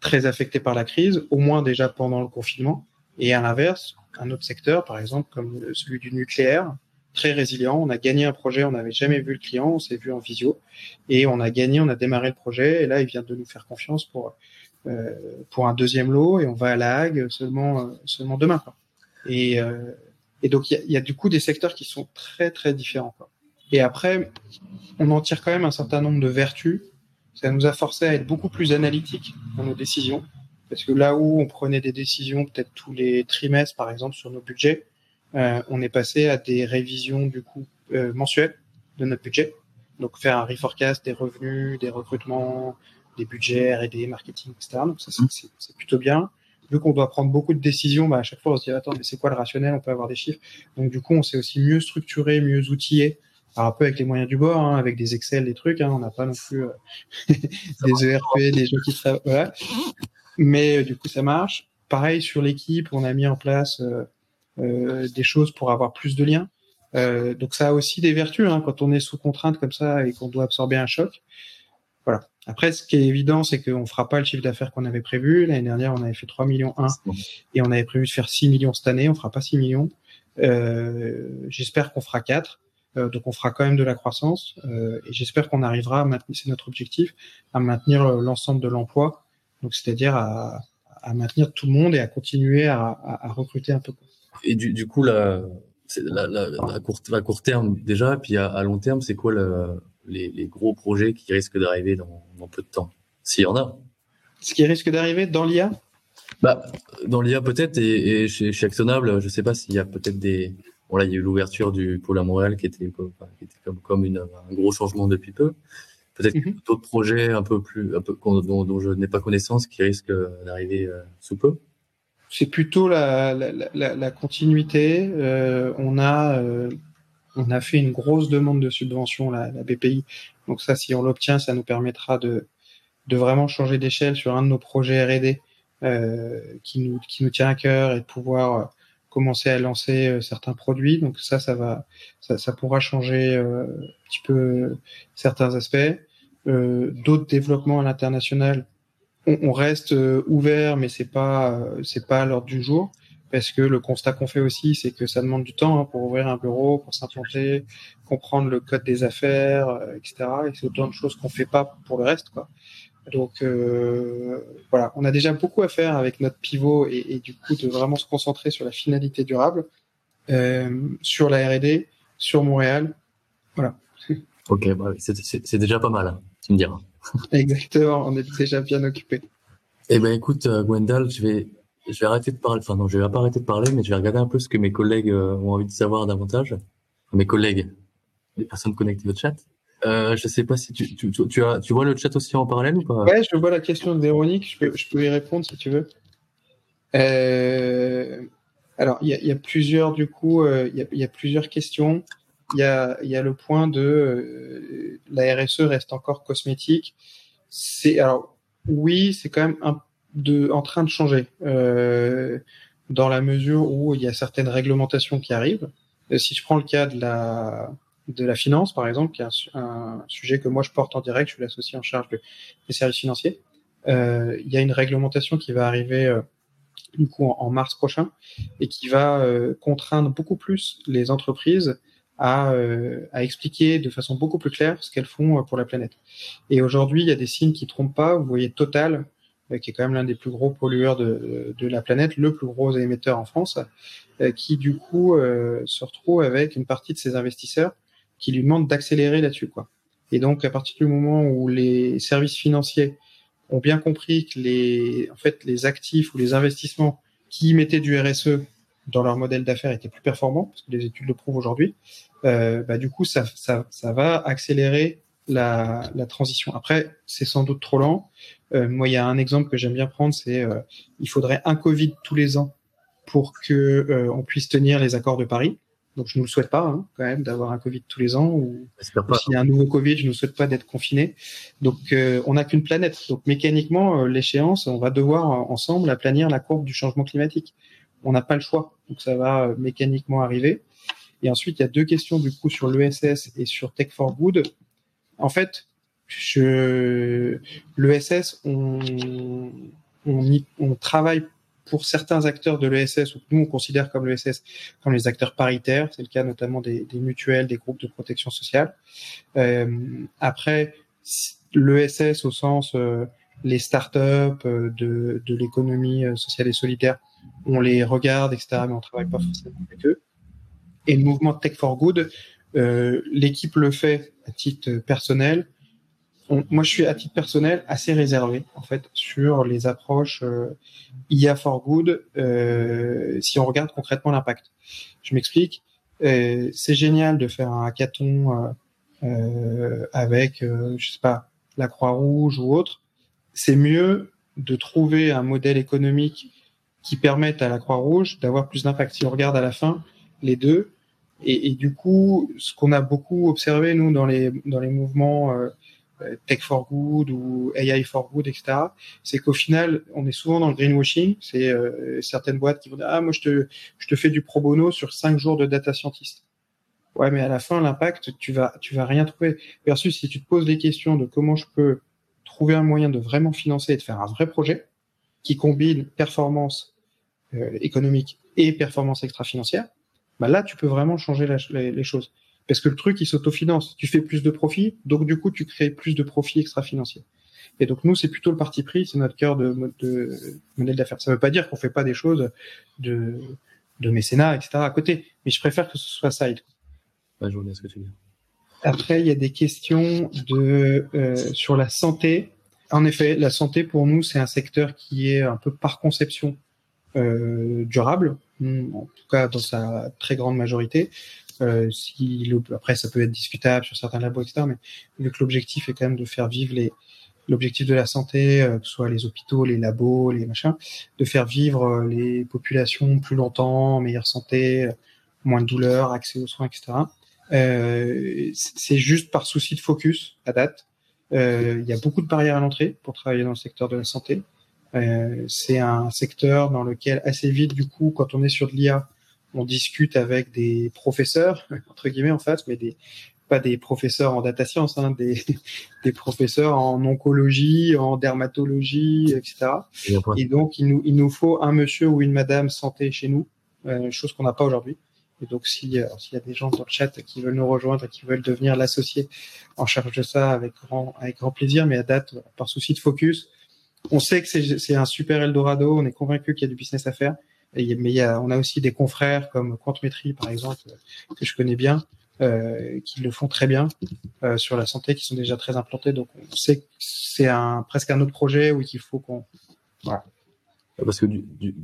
A: très affectés par la crise, au moins déjà pendant le confinement. Et à l'inverse, un autre secteur, par exemple, comme celui du nucléaire, très résilient. On a gagné un projet, on n'avait jamais vu le client, on s'est vu en visio et on a gagné, on a démarré le projet et là il vient de nous faire confiance pour euh, pour un deuxième lot et on va à la Hague seulement euh, seulement demain. Quoi. Et euh, et donc il y a, y a, du coup des secteurs qui sont très très différents. Quoi. Et après, on en tire quand même un certain nombre de vertus. Ça nous a forcé à être beaucoup plus analytique dans nos décisions. Parce que là où on prenait des décisions peut-être tous les trimestres, par exemple, sur nos budgets, euh, on est passé à des révisions du coup euh, mensuelles de notre budget. Donc faire un reforecast des revenus, des recrutements, des budgets, des marketing, etc. Donc ça c'est plutôt bien. Vu qu'on doit prendre beaucoup de décisions, bah, à chaque fois on se dit attends mais c'est quoi le rationnel? On peut avoir des chiffres. Donc du coup on s'est aussi mieux structuré, mieux outillé. Alors un peu avec les moyens du bord, hein, avec des Excel, des trucs. Hein, on n'a pas non plus euh, des ERP, des gens qui travaillent. Voilà. Mais du coup ça marche. Pareil sur l'équipe, on a mis en place euh, des choses pour avoir plus de liens. Euh, donc ça a aussi des vertus hein, quand on est sous contrainte comme ça et qu'on doit absorber un choc. Voilà. Après, ce qui est évident, c'est qu'on fera pas le chiffre d'affaires qu'on avait prévu. L'année dernière, on avait fait 3 millions 1 et on avait prévu de faire 6 millions cette année. On fera pas 6 millions. Euh, j'espère qu'on fera 4. Euh, donc on fera quand même de la croissance euh, et j'espère qu'on arrivera à maintenir, c'est notre objectif, à maintenir l'ensemble de l'emploi. Donc c'est-à-dire à, à, maintenir tout le monde et à continuer à, à, à recruter un peu.
C: Et du, du coup, la, la, la, à, court, terme déjà, puis à, à long terme, c'est quoi le, les, les, gros projets qui risquent d'arriver dans, dans, peu de temps, s'il y en a
A: Ce qui risque d'arriver dans l'IA
C: bah, Dans l'IA peut-être, et, et chez, chez Actionable, je sais pas s'il y a peut-être des... Bon là, il y a eu l'ouverture du pôle à Montréal qui était, qui était comme, comme une, un gros changement depuis peu. Peut-être mm -hmm. d'autres projets un peu plus, un peu, dont, dont je n'ai pas connaissance qui risquent d'arriver euh, sous peu
A: c'est plutôt la, la, la, la continuité. Euh, on a euh, on a fait une grosse demande de subvention la, la BPI. Donc ça, si on l'obtient, ça nous permettra de de vraiment changer d'échelle sur un de nos projets R&D euh, qui nous qui nous tient à cœur et de pouvoir commencer à lancer euh, certains produits. Donc ça, ça va ça, pourra changer euh, un petit peu certains aspects. Euh, D'autres développements à l'international on, reste euh, ouvert, mais c'est pas euh, c'est pas à l'ordre du jour parce que le constat qu'on fait aussi, c'est que ça demande du temps hein, pour ouvrir un bureau, pour s'implanter, comprendre le code des affaires, euh, etc. Et c'est autant de choses qu'on fait pas pour le reste, quoi. Donc euh, voilà, on a déjà beaucoup à faire avec notre pivot et, et, du coup de vraiment se concentrer sur la finalité durable, euh, sur la R&D, sur Montréal, voilà.
C: Ok, bah, c'est déjà pas mal, hein, tu me diras.
A: Exactement, on est déjà bien occupé.
C: Eh ben écoute, euh, Gwendal, je vais, je vais arrêter de parler. Enfin non, je vais pas arrêter de parler, mais je vais regarder un peu ce que mes collègues euh, ont envie de savoir davantage. Mes collègues, les personnes connectées au chat. Euh, je sais pas si tu, tu, tu, tu vois le chat aussi en parallèle ou pas?
A: Ouais, je vois la question de Véronique. Je peux, je peux y répondre si tu veux. Euh, alors, il y a, plusieurs du coup, euh, il y, a, plusieurs questions il y a, y a le point de la RSE reste encore cosmétique. C'est alors oui, c'est quand même un, de, en train de changer euh, dans la mesure où il y a certaines réglementations qui arrivent. Euh, si je prends le cas de la de la finance, par exemple, qui est un, sujet que moi je porte en direct, je suis l'associé en charge de, des services financiers. Euh, il y a une réglementation qui va arriver euh, du coup en, mars prochain et qui va euh, contraindre beaucoup plus les entreprises à, euh, à, expliquer de façon beaucoup plus claire ce qu'elles font pour la planète. Et aujourd'hui, il y a des signes qui trompent pas. Vous voyez Total, qui est quand même l'un des plus gros pollueurs de, de, la planète, le plus gros émetteur en France, qui du coup se retrouve avec une partie de ses investisseurs qui lui demandent d'accélérer là-dessus, quoi. Et donc, à partir du moment où les services financiers ont bien compris que les, en fait, les actifs ou les investissements qui mettaient du RSE dans leur modèle d'affaires étaient plus performants, parce que les études le prouvent aujourd'hui, euh, bah, du coup, ça, ça, ça va accélérer la, la transition. Après, c'est sans doute trop lent. Euh, moi, il y a un exemple que j'aime bien prendre, c'est euh, il faudrait un Covid tous les ans pour que euh, on puisse tenir les accords de Paris. Donc je ne le souhaite pas hein, quand même d'avoir un Covid tous les ans ou, s'il y a un nouveau Covid, je ne souhaite pas d'être confiné. Donc euh, on n'a qu'une planète. Donc mécaniquement, euh, l'échéance, on va devoir euh, ensemble aplanir la courbe du changement climatique. On n'a pas le choix. Donc ça va mécaniquement arriver. Et ensuite, il y a deux questions du coup sur l'ESS et sur Tech for Good. En fait, je... l'ESS, on... On, y... on travaille pour certains acteurs de l'ESS, ou que nous on considère comme l'ESS, comme les acteurs paritaires, c'est le cas notamment des, des, mutuelles, des groupes de protection sociale. Euh, après, l'ESS au sens euh, les startups euh, de, de l'économie euh, sociale et solidaire, on les regarde, etc., mais on travaille pas forcément avec eux. Et le mouvement Tech for Good, euh, l'équipe le fait à titre personnel, moi, je suis à titre personnel assez réservé en fait sur les approches euh, IA for good. Euh, si on regarde concrètement l'impact, je m'explique. Euh, c'est génial de faire un hackathon avec, je sais pas, la Croix-Rouge ou autre. C'est mieux de trouver un modèle économique qui permette à la Croix-Rouge d'avoir plus d'impact. Si on regarde à la fin les deux, et, du coup, ce qu'on a beaucoup observé nous dans les dans les mouvements euh, Tech for Good ou AI for Good, etc. C'est qu'au final, on est souvent dans le greenwashing. C'est euh, certaines boîtes qui vont dire ah moi je te je te fais du pro bono sur cinq jours de data scientist. Ouais, mais à la fin l'impact tu vas tu vas rien trouver. Versus si tu te poses des questions de comment je peux trouver un moyen de vraiment financer et de faire un vrai projet qui combine performance euh, économique et performance extra-financière, bah là tu peux vraiment changer la, les, les choses. Parce que le truc, il s'autofinance. Tu fais plus de profits, donc du coup, tu crées plus de profits extra-financiers. Et donc nous, c'est plutôt le parti pris, c'est notre cœur de, de modèle d'affaires. Ça ne veut pas dire qu'on fait pas des choses de, de mécénat, etc. à côté, mais je préfère que ce soit side.
C: Ouais, je vois bien ce que tu dis.
A: Après, il y a des questions de euh, sur la santé. En effet, la santé pour nous, c'est un secteur qui est un peu par conception durable, en tout cas dans sa très grande majorité. Euh, si après, ça peut être discutable sur certains labos, etc. Mais vu que l'objectif est quand même de faire vivre les l'objectif de la santé, euh, que ce soit les hôpitaux, les labos, les machins, de faire vivre euh, les populations plus longtemps, meilleure santé, euh, moins de douleur, accès aux soins, etc. Euh, c'est juste par souci de focus à date. Il y a beaucoup de barrières à l'entrée pour travailler dans le secteur de la santé. C'est un secteur dans lequel assez vite, du coup, quand on est sur de l'IA, on discute avec des professeurs entre guillemets en face, mais des pas des professeurs en data science, hein, des, des professeurs en oncologie, en dermatologie, etc. Et donc il nous il nous faut un monsieur ou une madame santé chez nous, euh, chose qu'on n'a pas aujourd'hui. Et donc si euh, s'il y a des gens dans le chat qui veulent nous rejoindre et qui veulent devenir l'associé en charge de ça avec grand avec grand plaisir, mais à date par souci de focus, on sait que c'est un super Eldorado, on est convaincu qu'il y a du business à faire et, mais il y a, on a aussi des confrères comme Quantmetry, par exemple, que je connais bien, euh, qui le font très bien euh, sur la santé, qui sont déjà très implantés. Donc, on sait que c'est un, presque un autre projet où il faut qu'on... Voilà.
C: Parce que du, du,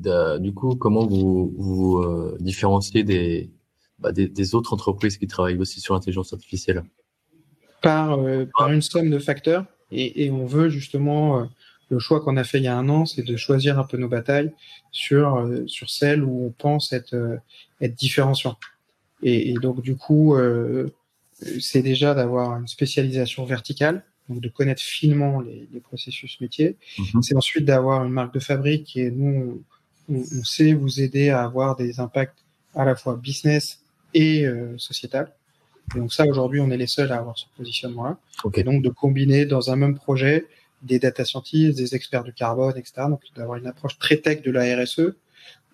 C: du, coup, comment vous vous euh, différenciez des, bah, des, des, autres entreprises qui travaillent aussi sur l'intelligence artificielle?
A: Par, euh, par une somme de facteurs. Et, et on veut justement euh, le choix qu'on a fait il y a un an, c'est de choisir un peu nos batailles sur euh, sur celles où on pense être euh, être différenciant. Et, et, donc du coup, euh, c'est déjà d'avoir une spécialisation verticale donc de connaître finement les, les processus métiers.
C: Mhm.
A: C'est ensuite d'avoir une marque de fabrique et nous, on, on, sait vous aider à avoir des impacts à la fois business et euh, sociétal. Et donc ça, aujourd'hui, on est les seuls à avoir ce positionnement-là.
C: Ok.
A: Et donc de combiner dans un même projet des data scientists, des experts du carbone, etc. Donc d'avoir une approche très tech de la RSE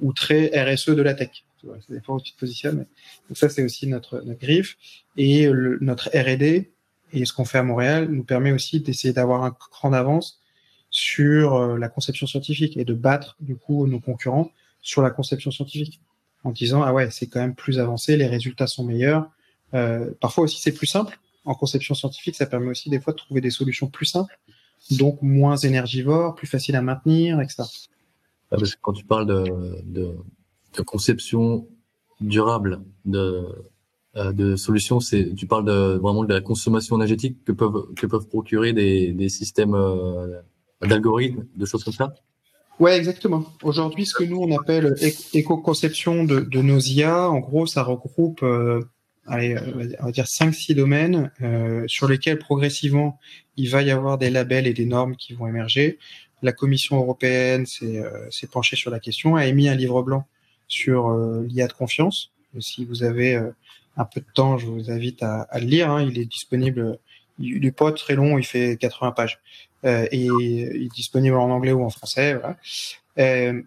A: ou très RSE de la tech. Vois, Ça dépend où tu te positionnes. mais- Donc ça, c'est aussi notre, notre griffe. Et le- notre R&D et ce qu'on fait à Montréal nous permet aussi d'essayer d'avoir un cran d'avance sur euh, la conception scientifique et de battre du coup nos concurrents sur la conception scientifique en disant ah ouais c'est quand même plus avancé, les résultats sont meilleurs. Euh, parfois aussi c'est plus simple en conception scientifique, ça permet aussi des fois de trouver des solutions plus simples, donc moins énergivores, plus faciles à maintenir, etc.
C: Ah, parce que quand tu parles de, de, de conception durable de, euh, de solutions, c'est tu parles de vraiment de la consommation énergétique que peuvent que peuvent procurer des, des systèmes euh, d'algorithmes, de choses comme ça?
A: Ouais, exactement. Aujourd'hui, ce que nous on appelle éco- éco-conception de, de nos IA, en gros, ça regroupe, euh, allez, euh, on va dire cinq, six domaines euh, sur lesquels progressivement il va y avoir des labels et des normes qui vont émerger. La Commission européenne s'est euh, penchée sur la question, a émis un livre blanc sur euh, l'IA de confiance. Et si vous avez euh, un peu de temps, je vous invite à, à le lire. hein. Il est disponible. Il n'est pas très long, il fait 80 pages. Euh, et il est disponible en anglais ou en français. Voilà. Euh,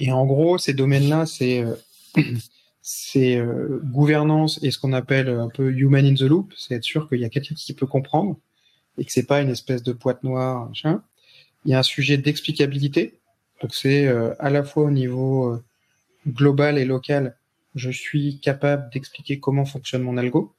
A: et en gros, ces domaines-là, c'est euh, c'est euh, gouvernance et ce qu'on appelle un peu human in the loop, c'est être sûr qu'il y a quelqu'un qui peut comprendre et que c'est pas une espèce de boîte noire. Machin. Il y a un sujet d'explicabilité, donc c'est euh, à la fois au niveau euh, global et local, je suis capable d'expliquer comment fonctionne mon algo.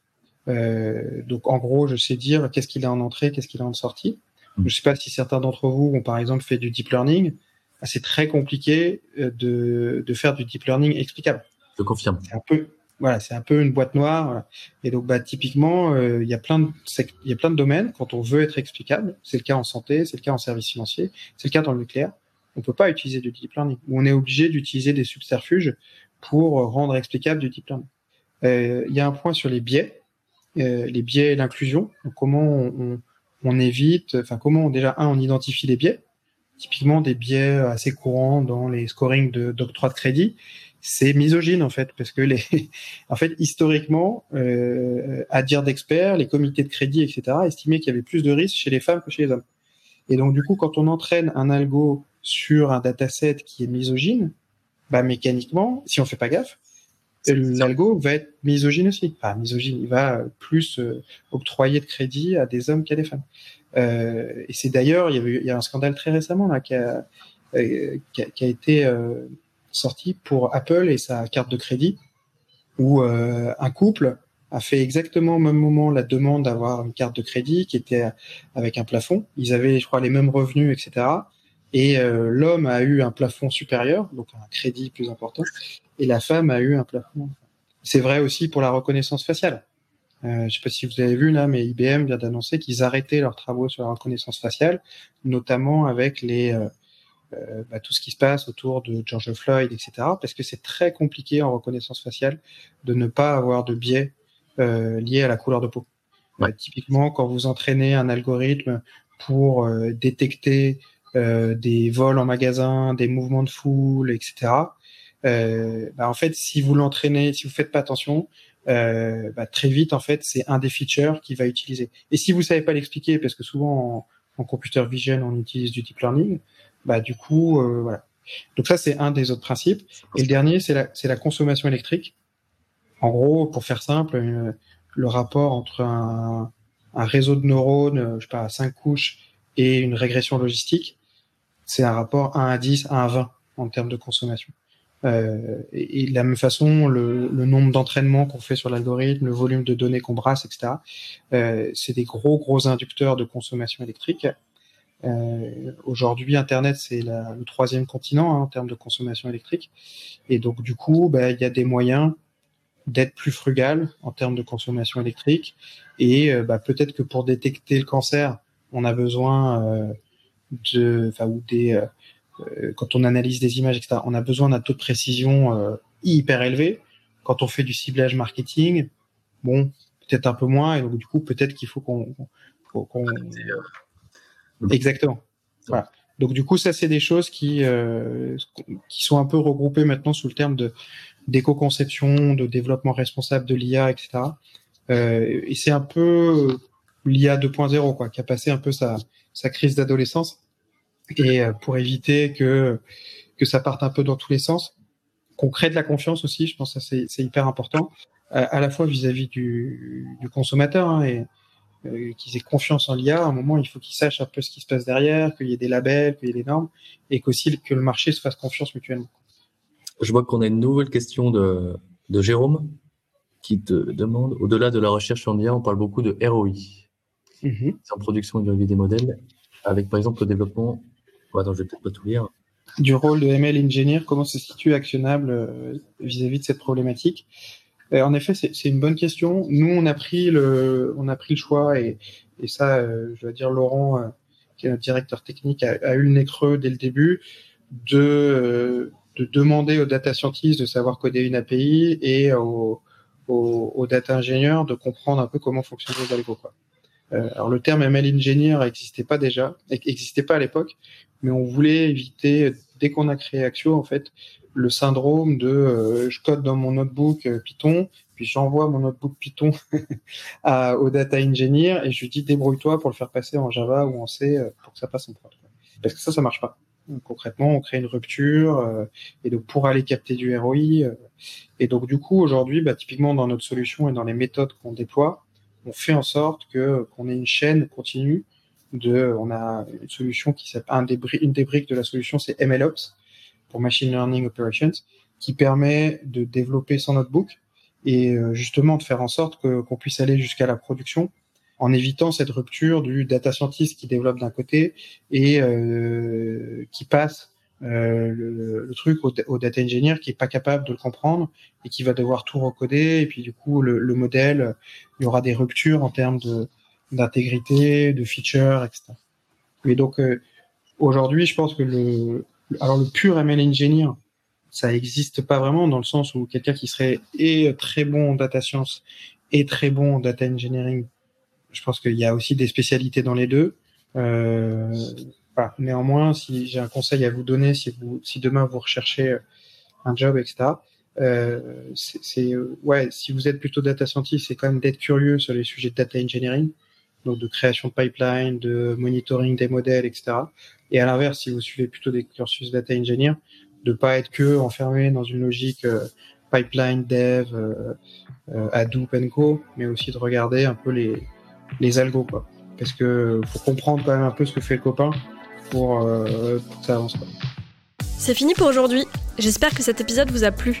A: Euh, donc en gros, je sais dire qu'est-ce qu'il a en entrée, qu'est-ce qu'il a en sortie. Je ne sais pas si certains d'entre vous ont par exemple fait du deep learning. Ah, C'est très compliqué euh, de, de faire du deep learning explicable.
C: Je confirme.
A: C'est un peu, voilà, c'est un peu une boîte noire. Et donc, bah, typiquement, euh, il y a plein de, il y a plein de domaines quand on veut être explicable. C'est le cas en santé, c'est le cas en services financiers, c'est le cas dans le nucléaire. On peut pas utiliser du deep learning. On est obligé d'utiliser des subterfuges pour rendre explicable du deep learning. Euh, Il y a un point sur les biais, euh, les biais et l'inclusion. Comment on, on, évite, enfin comment déjà un on identifie les biais. Typiquement des biais assez courants dans les scorings de d'octroi de crédit, c'est misogyne en fait parce que les, en fait historiquement, euh, à dire d'experts, les comités de crédit etc estimaient qu'il y avait plus de risques chez les femmes que chez les hommes. Et donc du coup, quand on entraîne un algo sur un dataset qui est misogyne, bah mécaniquement, si on fait pas gaffe, l'algo va être misogyne aussi. Enfin, misogyne, il va plus euh, octroyer de crédit à des hommes qu'à des femmes. Euh, et c'est d'ailleurs, il y avait, il y a un scandale très récemment là qui a, euh, qui a, qui a été euh, sorti pour Apple et sa carte de crédit, où euh, un couple a fait exactement au même moment la demande d'avoir une carte de crédit qui était avec un plafond. Ils avaient, je crois, les mêmes revenus, etc. Et euh, l'homme a eu un plafond supérieur, donc un crédit plus important, et la femme a eu un plafond. C'est vrai aussi pour la reconnaissance faciale. Euh, je sais pas si vous avez vu là, mais IBM vient d'annoncer qu'ils arrêtaient leurs travaux sur la reconnaissance faciale, notamment avec les euh, euh, bah, tout ce qui se passe autour de George Floyd, etc. Parce que c'est très compliqué en reconnaissance faciale de ne pas avoir de biais euh, liés à la couleur de peau.
C: Ouais.
A: Euh, typiquement, quand vous entraînez un algorithme pour euh, détecter euh, des vols en magasin, des mouvements de foule, etc. Euh, bah, en fait, si vous l'entraînez, si vous faites pas attention, euh, bah, très vite, en fait, c'est un des features qu'il va utiliser. Et si vous savez pas l'expliquer, parce que souvent en, en computer vision, on utilise du deep learning, bah du coup, euh, voilà. Donc ça, c'est un des autres principes. Et le dernier, c'est la, la consommation électrique. En gros, pour faire simple, euh, le rapport entre un, un réseau de neurones, euh, je sais pas, à 5 couches et une régression logistique, c'est un rapport 1 à 10, 1 à 20 en termes de consommation. Euh, et, et, de la même façon, le, le nombre d'entraînements qu'on fait sur l'algorithme, le volume de données qu'on brasse, etc., euh, c'est des gros, gros inducteurs de consommation électrique. Euh, Aujourd'hui, Internet, c'est le troisième continent hein, en termes de consommation électrique. Et donc, du coup, bah, il y a des moyens d'être plus frugal en termes de consommation électrique. Et bah, peut-être que pour détecter le cancer, on a besoin euh, de, ou des, euh, quand on analyse des images, etc., on a besoin d'un taux de précision euh, hyper élevé. Quand on fait du ciblage marketing, bon, peut-être un peu moins. Et donc, du coup, peut-être qu'il faut qu'on Exactement. Voilà. Donc du coup, ça c'est des choses qui euh, qui sont un peu regroupées maintenant sous le terme de d'éco-conception, de développement responsable de l'IA, etc. Euh, et c'est un peu l'IA 2.0 quoi, qui a passé un peu sa sa crise d'adolescence et euh, pour éviter que que ça parte un peu dans tous les sens, qu'on crée de la confiance aussi. Je pense que c'est hyper important à, la fois vis-à-vis du, du consommateur hein, et euh, qu'ils aient confiance en l'IA, à un moment, il faut qu'ils sachent un peu ce qui se passe derrière, qu'il y ait des labels, qu'il y ait des normes, et qu'aussi que le marché se fasse confiance mutuellement.
C: Je vois qu'on a une nouvelle question de, de Jérôme qui te demande, au-delà de la recherche en IA, on parle beaucoup de ROI. Mm-hmm. C'est en production et des modèles, avec par exemple le développement, oh, attends, je vais peut-être pas tout lire.
A: Du rôle de ML Engineer, comment se situe actionnable euh, vis-à-vis -vis de cette problématique? Euh, en effet, c'est une bonne question. Nous, on a pris le, on a pris le choix et, et ça, euh, je dois dire, Laurent, euh, qui est notre directeur technique, a, a, eu le nez creux dès le début de, de demander aux data scientists de savoir coder une API et aux, aux, data ingénieurs de comprendre un peu comment fonctionnent les algos. Quoi. alors le terme ML engineer n'existait pas déjà, n'existait pas à l'époque, mais on voulait éviter dès qu'on a créé Axio en fait le syndrome de euh, je code dans mon notebook euh, Python, puis j'envoie mon notebook Python à, au data engineer et je lui dis débrouille-toi pour le faire passer en Java ou en C euh, pour que ça passe en prod. Parce que ça, ça marche pas. concrètement, on crée une rupture et donc pour aller capter du ROI. et donc du coup, aujourd'hui, bah, typiquement dans notre solution et dans les méthodes qu'on déploie, on fait en sorte que qu'on ait une chaîne continue on a une solution qui s'appelle une des briques de la solution, c'est MLOps pour Machine Learning Operations, qui permet de développer son notebook et euh, justement de faire en sorte qu'on puisse aller jusqu'à la production en évitant cette rupture du data scientist qui développe d'un côté et euh, qui passe euh, le, truc au, au, data engineer qui est pas capable de le comprendre et qui va devoir tout recoder. Et puis du coup le, le modèle il y aura des ruptures en termes de d'intégrité de features etc mais donc euh, aujourd'hui je pense que le alors le pur ML engineer, ça n'existe pas vraiment dans le sens où quelqu'un qui serait et très bon en data science et très bon en data engineering, je pense qu'il y a aussi des spécialités dans les deux. Euh. Néanmoins, si j'ai un conseil à vous donner, si, vous, si demain vous recherchez un job, etc., euh, c'est ouais, si vous êtes plutôt data scientist, c'est quand même d'être curieux sur les sujets de data engineering, donc de création de pipeline, de monitoring des modèles, etc. Et à l'inverse, si vous suivez plutôt des cursus data engineer, de pas être que enfermé dans une logique euh, pipeline, dev, euh, euh, Hadoop Co, mais aussi de regarder un peu les, les algos, quoi. Parce que faut comprendre quand même un peu ce que fait le copain pour, euh, pour que ça avance.
B: C'est fini pour aujourd'hui. J'espère que cet épisode vous a plu.